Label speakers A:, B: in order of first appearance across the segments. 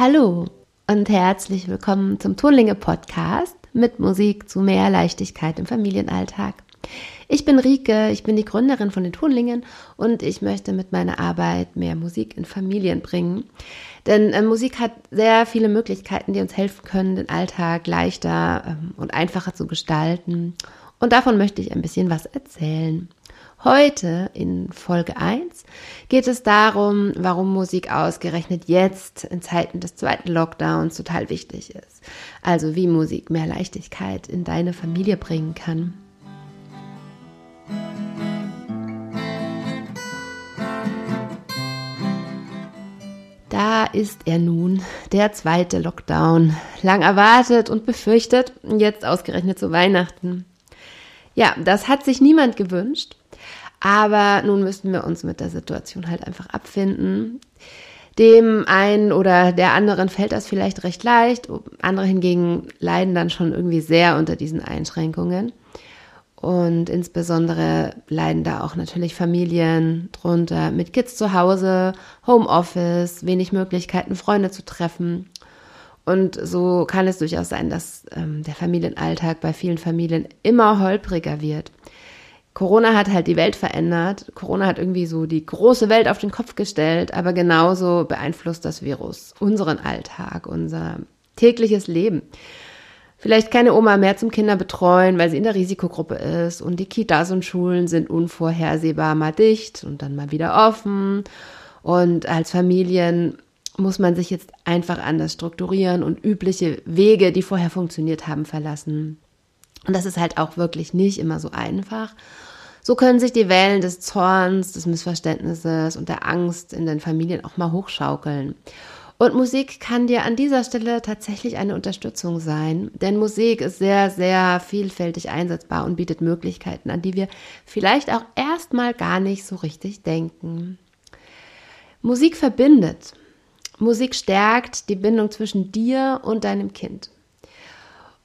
A: Hallo und herzlich willkommen zum Tonlinge Podcast mit Musik zu mehr Leichtigkeit im Familienalltag. Ich bin Rike, ich bin die Gründerin von den Tonlingen und ich möchte mit meiner Arbeit mehr Musik in Familien bringen. Denn äh, Musik hat sehr viele Möglichkeiten, die uns helfen können, den Alltag leichter ähm, und einfacher zu gestalten. Und davon möchte ich ein bisschen was erzählen. Heute in Folge 1 geht es darum, warum Musik ausgerechnet jetzt in Zeiten des zweiten Lockdowns total wichtig ist. Also wie Musik mehr Leichtigkeit in deine Familie bringen kann. Da ist er nun, der zweite Lockdown. Lang erwartet und befürchtet, jetzt ausgerechnet zu Weihnachten. Ja, das hat sich niemand gewünscht. Aber nun müssten wir uns mit der Situation halt einfach abfinden. Dem einen oder der anderen fällt das vielleicht recht leicht, andere hingegen leiden dann schon irgendwie sehr unter diesen Einschränkungen. Und insbesondere leiden da auch natürlich Familien drunter mit Kids zu Hause, Homeoffice, wenig Möglichkeiten, Freunde zu treffen. Und so kann es durchaus sein, dass ähm, der Familienalltag bei vielen Familien immer holpriger wird. Corona hat halt die Welt verändert. Corona hat irgendwie so die große Welt auf den Kopf gestellt, aber genauso beeinflusst das Virus unseren Alltag, unser tägliches Leben. Vielleicht keine Oma mehr zum Kinderbetreuen, weil sie in der Risikogruppe ist und die Kitas und Schulen sind unvorhersehbar mal dicht und dann mal wieder offen. Und als Familien muss man sich jetzt einfach anders strukturieren und übliche Wege, die vorher funktioniert haben, verlassen. Und das ist halt auch wirklich nicht immer so einfach. So können sich die Wellen des Zorns, des Missverständnisses und der Angst in den Familien auch mal hochschaukeln. Und Musik kann dir an dieser Stelle tatsächlich eine Unterstützung sein, denn Musik ist sehr, sehr vielfältig einsetzbar und bietet Möglichkeiten, an die wir vielleicht auch erstmal gar nicht so richtig denken. Musik verbindet. Musik stärkt die Bindung zwischen dir und deinem Kind.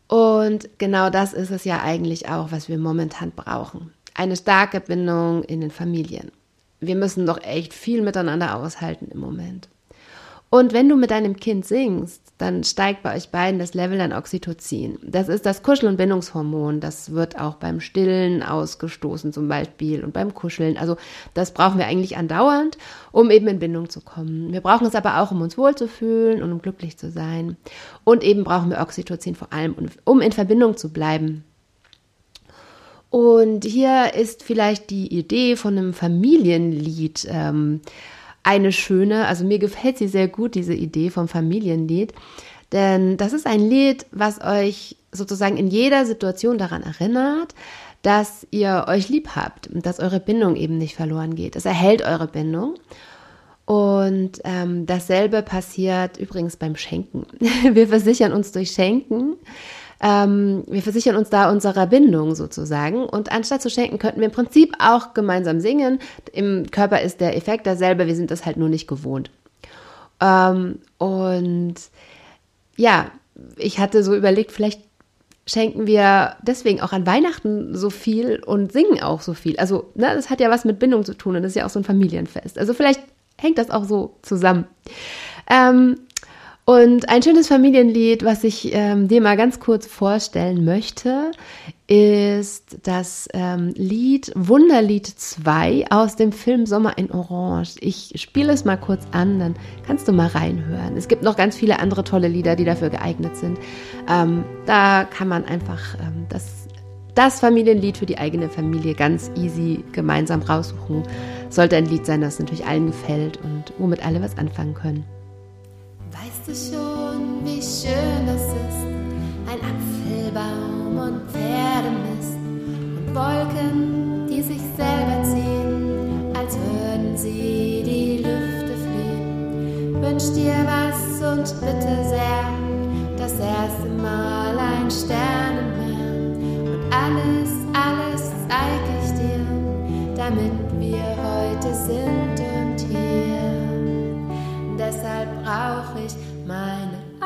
A: Und genau das ist es ja eigentlich auch, was wir momentan brauchen. Eine starke Bindung in den Familien. Wir müssen doch echt viel miteinander aushalten im Moment. Und wenn du mit deinem Kind singst, dann steigt bei euch beiden das Level an Oxytocin. Das ist das Kuschel- und Bindungshormon. Das wird auch beim Stillen ausgestoßen zum Beispiel und beim Kuscheln. Also das brauchen wir eigentlich andauernd, um eben in Bindung zu kommen. Wir brauchen es aber auch, um uns wohlzufühlen und um glücklich zu sein. Und eben brauchen wir Oxytocin vor allem, um in Verbindung zu bleiben. Und hier ist vielleicht die Idee von einem Familienlied. Ähm, eine schöne, also mir gefällt sie sehr gut, diese Idee vom Familienlied. Denn das ist ein Lied, was euch sozusagen in jeder Situation daran erinnert, dass ihr euch lieb habt und dass eure Bindung eben nicht verloren geht. Es erhält eure Bindung. Und ähm, dasselbe passiert übrigens beim Schenken. Wir versichern uns durch Schenken, ähm, wir versichern uns da unserer Bindung sozusagen. Und anstatt zu schenken, könnten wir im Prinzip auch gemeinsam singen. Im Körper ist der Effekt derselbe, wir sind das halt nur nicht gewohnt. Ähm, und ja, ich hatte so überlegt, vielleicht schenken wir deswegen auch an Weihnachten so viel und singen auch so viel. Also, ne, das hat ja was mit Bindung zu tun und das ist ja auch so ein Familienfest. Also vielleicht hängt das auch so zusammen. Ähm, und ein schönes Familienlied, was ich ähm, dir mal ganz kurz vorstellen möchte, ist das ähm, Lied Wunderlied 2 aus dem Film Sommer in Orange. Ich spiele es mal kurz an, dann kannst du mal reinhören. Es gibt noch ganz viele andere tolle Lieder, die dafür geeignet sind. Ähm, da kann man einfach ähm, das, das Familienlied für die eigene Familie ganz easy gemeinsam raussuchen. Sollte ein Lied sein, das natürlich allen gefällt und womit alle was anfangen können.
B: Weißt du schon, wie schön das ist? Ein Apfelbaum und Pferdemist und Wolken, die sich selber ziehen, als würden sie die Lüfte fliehen. Wünsch dir was und bitte sehr, das erste Mal ein Sternenmeer und alles, alles zeig ich dir, damit wir heute sind und hier. Deshalb brauche ich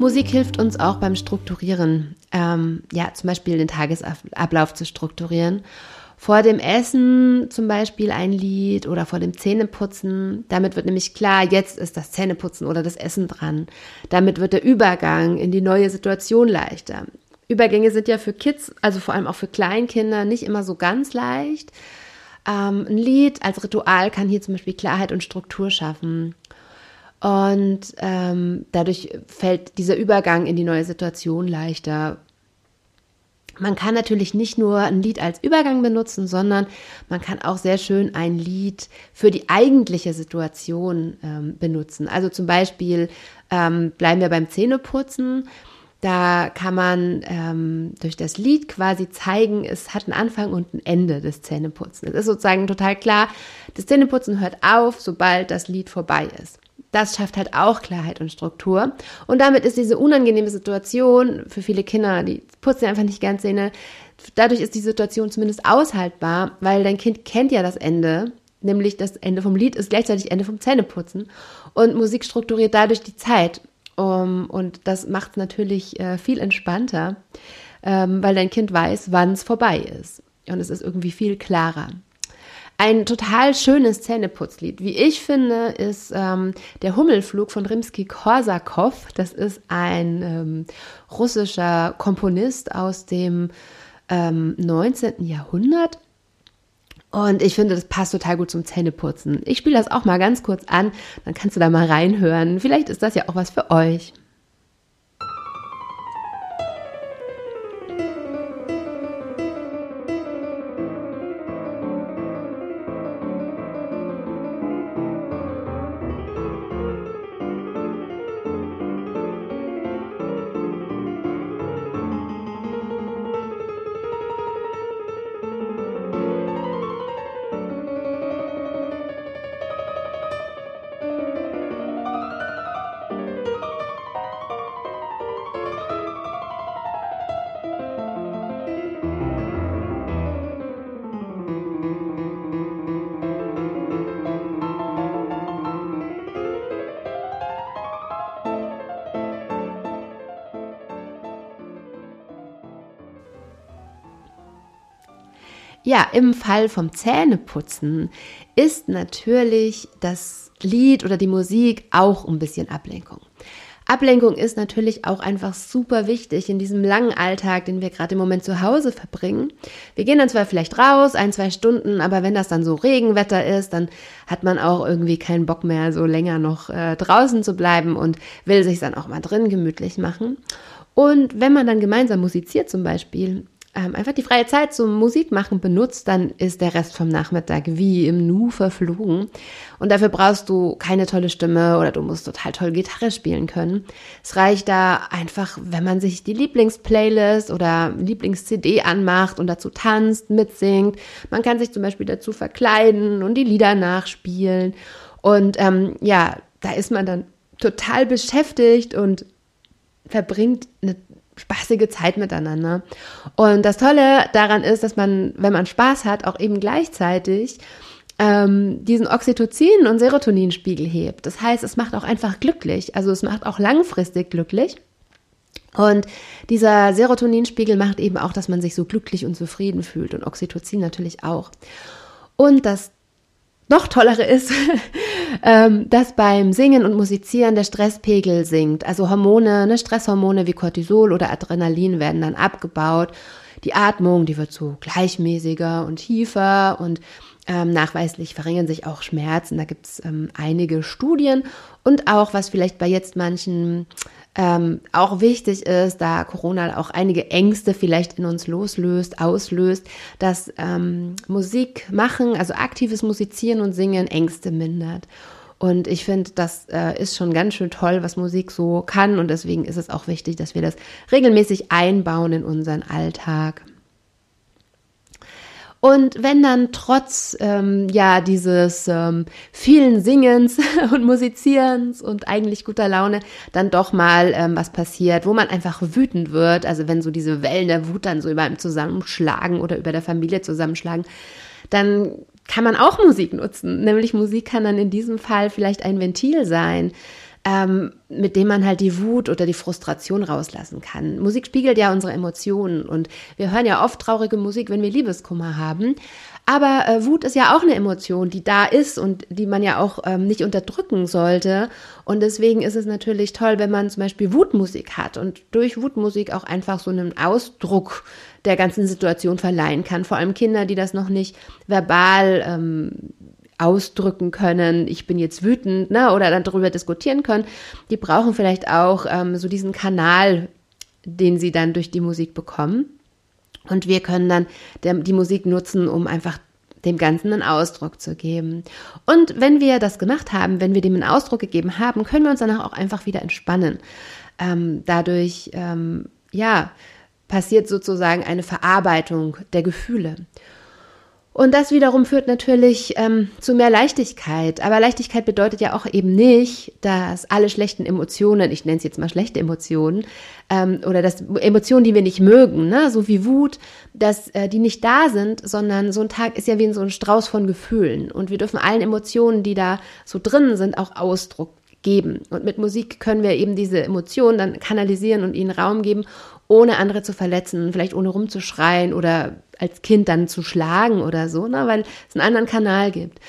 A: Musik hilft uns auch beim Strukturieren, ähm, ja, zum Beispiel den Tagesablauf zu strukturieren. Vor dem Essen zum Beispiel ein Lied oder vor dem Zähneputzen. Damit wird nämlich klar, jetzt ist das Zähneputzen oder das Essen dran. Damit wird der Übergang in die neue Situation leichter. Übergänge sind ja für Kids, also vor allem auch für Kleinkinder, nicht immer so ganz leicht. Ähm, ein Lied als Ritual kann hier zum Beispiel Klarheit und Struktur schaffen. Und ähm, dadurch fällt dieser Übergang in die neue Situation leichter. Man kann natürlich nicht nur ein Lied als Übergang benutzen, sondern man kann auch sehr schön ein Lied für die eigentliche Situation ähm, benutzen. Also zum Beispiel ähm, bleiben wir beim Zähneputzen. Da kann man ähm, durch das Lied quasi zeigen, es hat einen Anfang und ein Ende des Zähneputzen. Es ist sozusagen total klar, das Zähneputzen hört auf, sobald das Lied vorbei ist. Das schafft halt auch Klarheit und Struktur. Und damit ist diese unangenehme Situation für viele Kinder, die putzen einfach nicht gern Zähne, dadurch ist die Situation zumindest aushaltbar, weil dein Kind kennt ja das Ende, nämlich das Ende vom Lied ist gleichzeitig Ende vom Zähneputzen. Und Musik strukturiert dadurch die Zeit. Um, und das macht es natürlich äh, viel entspannter, ähm, weil dein Kind weiß, wann es vorbei ist. Und es ist irgendwie viel klarer. Ein total schönes Zähneputzlied, wie ich finde, ist ähm, der Hummelflug von Rimsky-Korsakow. Das ist ein ähm, russischer Komponist aus dem ähm, 19. Jahrhundert. Und ich finde, das passt total gut zum Zähneputzen. Ich spiele das auch mal ganz kurz an, dann kannst du da mal reinhören. Vielleicht ist das ja auch was für euch. Ja, im Fall vom Zähneputzen ist natürlich das Lied oder die Musik auch ein bisschen Ablenkung. Ablenkung ist natürlich auch einfach super wichtig in diesem langen Alltag, den wir gerade im Moment zu Hause verbringen. Wir gehen dann zwar vielleicht raus, ein, zwei Stunden, aber wenn das dann so Regenwetter ist, dann hat man auch irgendwie keinen Bock mehr, so länger noch äh, draußen zu bleiben und will sich dann auch mal drin gemütlich machen. Und wenn man dann gemeinsam musiziert zum Beispiel, ähm, einfach die freie Zeit zum Musikmachen benutzt, dann ist der Rest vom Nachmittag wie im Nu verflogen. Und dafür brauchst du keine tolle Stimme oder du musst total toll Gitarre spielen können. Es reicht da einfach, wenn man sich die Lieblingsplaylist oder Lieblings-CD anmacht und dazu tanzt, mitsingt. Man kann sich zum Beispiel dazu verkleiden und die Lieder nachspielen. Und ähm, ja, da ist man dann total beschäftigt und verbringt eine spaßige Zeit miteinander. Und das Tolle daran ist, dass man, wenn man Spaß hat, auch eben gleichzeitig ähm, diesen Oxytocin- und Serotoninspiegel hebt. Das heißt, es macht auch einfach glücklich. Also es macht auch langfristig glücklich. Und dieser Serotoninspiegel macht eben auch, dass man sich so glücklich und zufrieden fühlt und Oxytocin natürlich auch. Und das noch tollere ist, ähm, dass beim Singen und Musizieren der Stresspegel sinkt. Also Hormone, ne, Stresshormone wie Cortisol oder Adrenalin werden dann abgebaut. Die Atmung, die wird so gleichmäßiger und tiefer und ähm, nachweislich verringern sich auch Schmerzen. Da gibt es ähm, einige Studien und auch, was vielleicht bei jetzt manchen ähm, auch wichtig ist, da Corona auch einige Ängste vielleicht in uns loslöst, auslöst, dass ähm, Musik machen, also aktives Musizieren und Singen Ängste mindert. Und ich finde, das äh, ist schon ganz schön toll, was Musik so kann. Und deswegen ist es auch wichtig, dass wir das regelmäßig einbauen in unseren Alltag. Und wenn dann trotz ähm, ja dieses ähm, vielen Singens und Musizierens und eigentlich guter Laune dann doch mal ähm, was passiert, wo man einfach wütend wird, also wenn so diese Wellen der Wut dann so über einem zusammenschlagen oder über der Familie zusammenschlagen, dann kann man auch Musik nutzen. Nämlich Musik kann dann in diesem Fall vielleicht ein Ventil sein. Ähm, mit dem man halt die Wut oder die Frustration rauslassen kann. Musik spiegelt ja unsere Emotionen und wir hören ja oft traurige Musik, wenn wir Liebeskummer haben. Aber äh, Wut ist ja auch eine Emotion, die da ist und die man ja auch ähm, nicht unterdrücken sollte. Und deswegen ist es natürlich toll, wenn man zum Beispiel Wutmusik hat und durch Wutmusik auch einfach so einen Ausdruck der ganzen Situation verleihen kann. Vor allem Kinder, die das noch nicht verbal ähm, ausdrücken können, ich bin jetzt wütend, ne, oder dann darüber diskutieren können, die brauchen vielleicht auch ähm, so diesen Kanal, den sie dann durch die Musik bekommen. Und wir können dann der, die Musik nutzen, um einfach dem Ganzen einen Ausdruck zu geben. Und wenn wir das gemacht haben, wenn wir dem einen Ausdruck gegeben haben, können wir uns danach auch einfach wieder entspannen. Ähm, dadurch, ähm, ja, passiert sozusagen eine Verarbeitung der Gefühle. Und das wiederum führt natürlich ähm, zu mehr Leichtigkeit. Aber Leichtigkeit bedeutet ja auch eben nicht, dass alle schlechten Emotionen, ich nenne es jetzt mal schlechte Emotionen, ähm, oder dass Emotionen, die wir nicht mögen, ne, so wie Wut, dass äh, die nicht da sind, sondern so ein Tag ist ja wie so ein Strauß von Gefühlen. Und wir dürfen allen Emotionen, die da so drin sind, auch Ausdruck geben. Und mit Musik können wir eben diese Emotionen dann kanalisieren und ihnen Raum geben, ohne andere zu verletzen, vielleicht ohne rumzuschreien oder als Kind dann zu schlagen oder so, ne, weil es einen anderen Kanal gibt.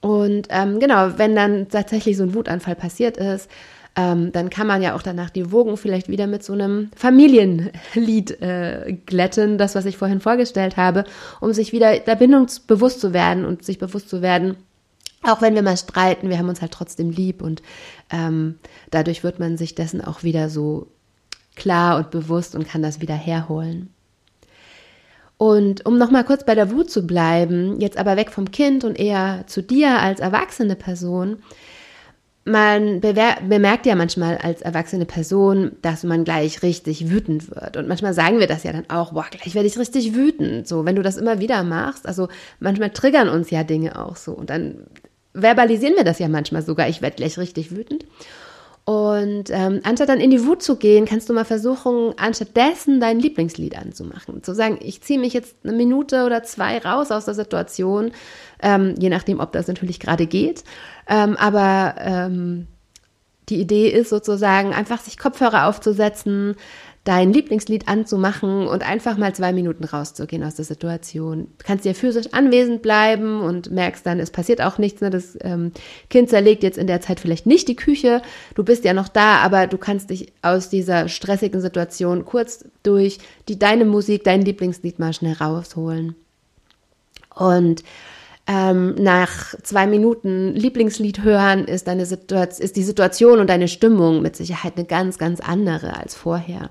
A: Und ähm, genau, wenn dann tatsächlich so ein Wutanfall passiert ist, ähm, dann kann man ja auch danach die Wogen vielleicht wieder mit so einem Familienlied äh, glätten, das, was ich vorhin vorgestellt habe, um sich wieder der Bindung bewusst zu werden und sich bewusst zu werden, auch wenn wir mal streiten, wir haben uns halt trotzdem lieb und ähm, dadurch wird man sich dessen auch wieder so klar und bewusst und kann das wieder herholen. Und um nochmal kurz bei der Wut zu bleiben, jetzt aber weg vom Kind und eher zu dir als erwachsene Person, man bemerkt ja manchmal als erwachsene Person, dass man gleich richtig wütend wird. Und manchmal sagen wir das ja dann auch, boah, gleich werde ich richtig wütend. So, wenn du das immer wieder machst, also manchmal triggern uns ja Dinge auch so. Und dann verbalisieren wir das ja manchmal sogar, ich werde gleich richtig wütend. Und ähm, anstatt dann in die Wut zu gehen, kannst du mal versuchen, anstattdessen dein Lieblingslied anzumachen. Zu sagen, ich ziehe mich jetzt eine Minute oder zwei raus aus der Situation, ähm, je nachdem, ob das natürlich gerade geht. Ähm, aber ähm, die Idee ist sozusagen, einfach sich Kopfhörer aufzusetzen, dein Lieblingslied anzumachen und einfach mal zwei Minuten rauszugehen aus der Situation. Du kannst ja physisch anwesend bleiben und merkst dann, es passiert auch nichts. Ne? Das ähm, Kind zerlegt jetzt in der Zeit vielleicht nicht die Küche. Du bist ja noch da, aber du kannst dich aus dieser stressigen Situation kurz durch die, deine Musik, dein Lieblingslied mal schnell rausholen. Und ähm, nach zwei Minuten Lieblingslied hören ist, deine Situation, ist die Situation und deine Stimmung mit Sicherheit eine ganz, ganz andere als vorher.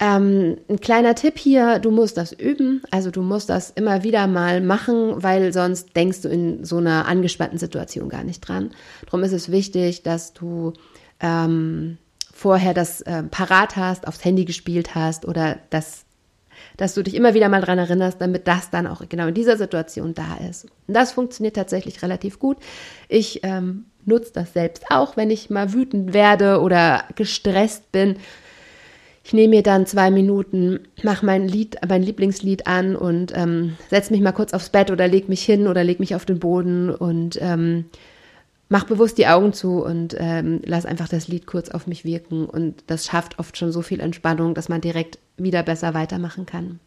A: Ähm, ein kleiner Tipp hier, du musst das üben, also du musst das immer wieder mal machen, weil sonst denkst du in so einer angespannten Situation gar nicht dran. Darum ist es wichtig, dass du ähm, vorher das äh, parat hast, aufs Handy gespielt hast oder das dass du dich immer wieder mal dran erinnerst, damit das dann auch genau in dieser Situation da ist. Und das funktioniert tatsächlich relativ gut. Ich ähm, nutze das selbst auch, wenn ich mal wütend werde oder gestresst bin. Ich nehme mir dann zwei Minuten, mache mein Lied, mein Lieblingslied an und ähm, setze mich mal kurz aufs Bett oder leg mich hin oder leg mich auf den Boden und ähm, mach bewusst die Augen zu und ähm, lass einfach das Lied kurz auf mich wirken. Und das schafft oft schon so viel Entspannung, dass man direkt wieder besser weitermachen kann.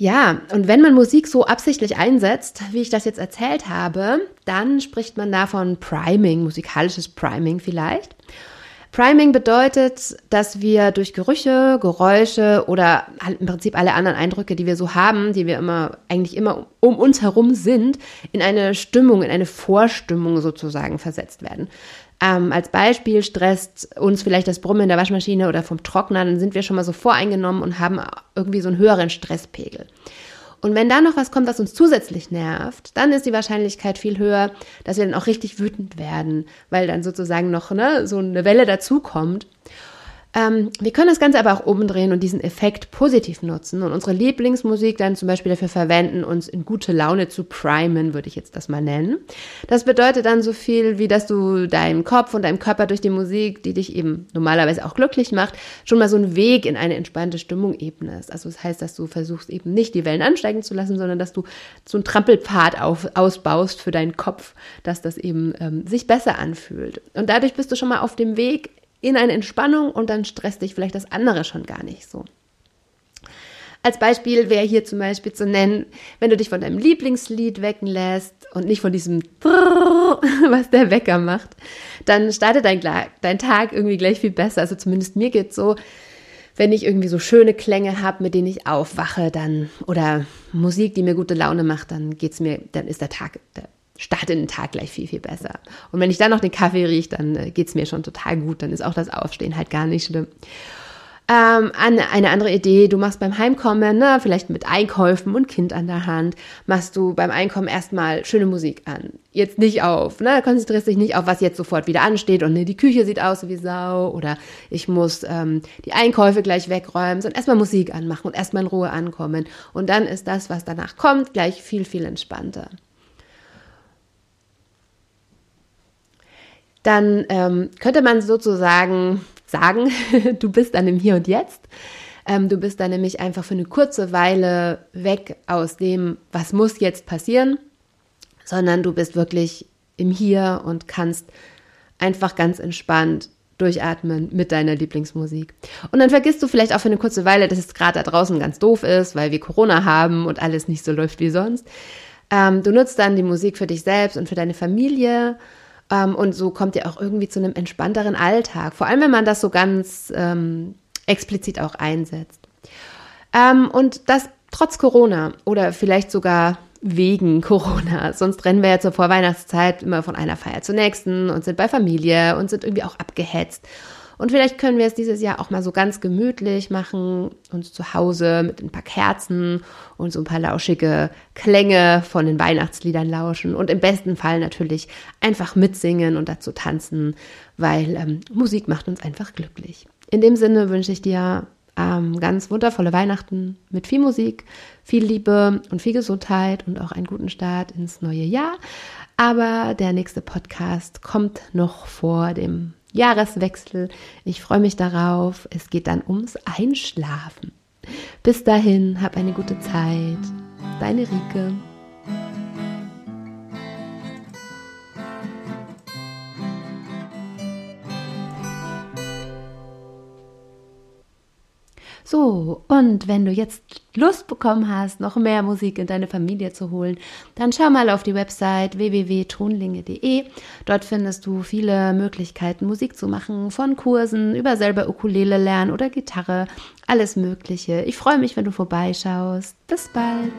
A: Ja, und wenn man Musik so absichtlich einsetzt, wie ich das jetzt erzählt habe, dann spricht man davon Priming, musikalisches Priming vielleicht. Priming bedeutet, dass wir durch Gerüche, Geräusche oder im Prinzip alle anderen Eindrücke, die wir so haben, die wir immer eigentlich immer um uns herum sind, in eine Stimmung, in eine Vorstimmung sozusagen versetzt werden. Ähm, als Beispiel stresst uns vielleicht das Brummen in der Waschmaschine oder vom Trockner, dann sind wir schon mal so voreingenommen und haben irgendwie so einen höheren Stresspegel. Und wenn da noch was kommt, was uns zusätzlich nervt, dann ist die Wahrscheinlichkeit viel höher, dass wir dann auch richtig wütend werden, weil dann sozusagen noch ne, so eine Welle dazukommt. Ähm, wir können das Ganze aber auch umdrehen und diesen Effekt positiv nutzen und unsere Lieblingsmusik dann zum Beispiel dafür verwenden, uns in gute Laune zu primen, würde ich jetzt das mal nennen. Das bedeutet dann so viel, wie dass du deinem Kopf und deinem Körper durch die Musik, die dich eben normalerweise auch glücklich macht, schon mal so einen Weg in eine entspannte Stimmung ebnest. Also das heißt, dass du versuchst eben nicht die Wellen ansteigen zu lassen, sondern dass du so einen Trampelpfad auf, ausbaust für deinen Kopf, dass das eben ähm, sich besser anfühlt. Und dadurch bist du schon mal auf dem Weg in eine Entspannung und dann stresst dich vielleicht das andere schon gar nicht so. Als Beispiel wäre hier zum Beispiel zu nennen, wenn du dich von deinem Lieblingslied wecken lässt und nicht von diesem was der Wecker macht, dann startet dein, dein Tag irgendwie gleich viel besser. Also zumindest mir geht es so, wenn ich irgendwie so schöne Klänge habe, mit denen ich aufwache, dann oder Musik, die mir gute Laune macht, dann geht's mir, dann ist der Tag, der starte den Tag gleich viel, viel besser. Und wenn ich dann noch den Kaffee rieche, dann äh, geht's mir schon total gut. Dann ist auch das Aufstehen halt gar nicht schlimm. Ähm, eine andere Idee, du machst beim Heimkommen, ne, vielleicht mit Einkäufen und Kind an der Hand, machst du beim Einkommen erstmal schöne Musik an. Jetzt nicht auf, ne, konzentrierst dich nicht auf, was jetzt sofort wieder ansteht und ne, die Küche sieht aus wie Sau oder ich muss ähm, die Einkäufe gleich wegräumen, sondern erstmal Musik anmachen und erstmal in Ruhe ankommen. Und dann ist das, was danach kommt, gleich viel, viel entspannter. Dann ähm, könnte man sozusagen sagen, du bist dann im Hier und Jetzt. Ähm, du bist dann nämlich einfach für eine kurze Weile weg aus dem, was muss jetzt passieren, sondern du bist wirklich im Hier und kannst einfach ganz entspannt durchatmen mit deiner Lieblingsmusik. Und dann vergisst du vielleicht auch für eine kurze Weile, dass es gerade da draußen ganz doof ist, weil wir Corona haben und alles nicht so läuft wie sonst. Ähm, du nutzt dann die Musik für dich selbst und für deine Familie ähm, und so kommt ihr auch irgendwie zu einem entspannteren Alltag. Vor allem, wenn man das so ganz ähm, explizit auch einsetzt. Ähm, und das trotz Corona oder vielleicht sogar wegen Corona. Sonst rennen wir ja zur Vorweihnachtszeit immer von einer Feier zur nächsten und sind bei Familie und sind irgendwie auch abgehetzt. Und vielleicht können wir es dieses Jahr auch mal so ganz gemütlich machen, uns zu Hause mit ein paar Kerzen und so ein paar lauschige Klänge von den Weihnachtsliedern lauschen und im besten Fall natürlich einfach mitsingen und dazu tanzen, weil ähm, Musik macht uns einfach glücklich. In dem Sinne wünsche ich dir ähm, ganz wundervolle Weihnachten mit viel Musik, viel Liebe und viel Gesundheit und auch einen guten Start ins neue Jahr. Aber der nächste Podcast kommt noch vor dem Jahreswechsel. Ich freue mich darauf. Es geht dann ums Einschlafen. Bis dahin, hab eine gute Zeit. Deine Rike. So, und wenn du jetzt Lust bekommen hast, noch mehr Musik in deine Familie zu holen, dann schau mal auf die Website www.tonlinge.de. Dort findest du viele Möglichkeiten, Musik zu machen, von Kursen über selber Ukulele lernen oder Gitarre, alles Mögliche. Ich freue mich, wenn du vorbeischaust. Bis bald.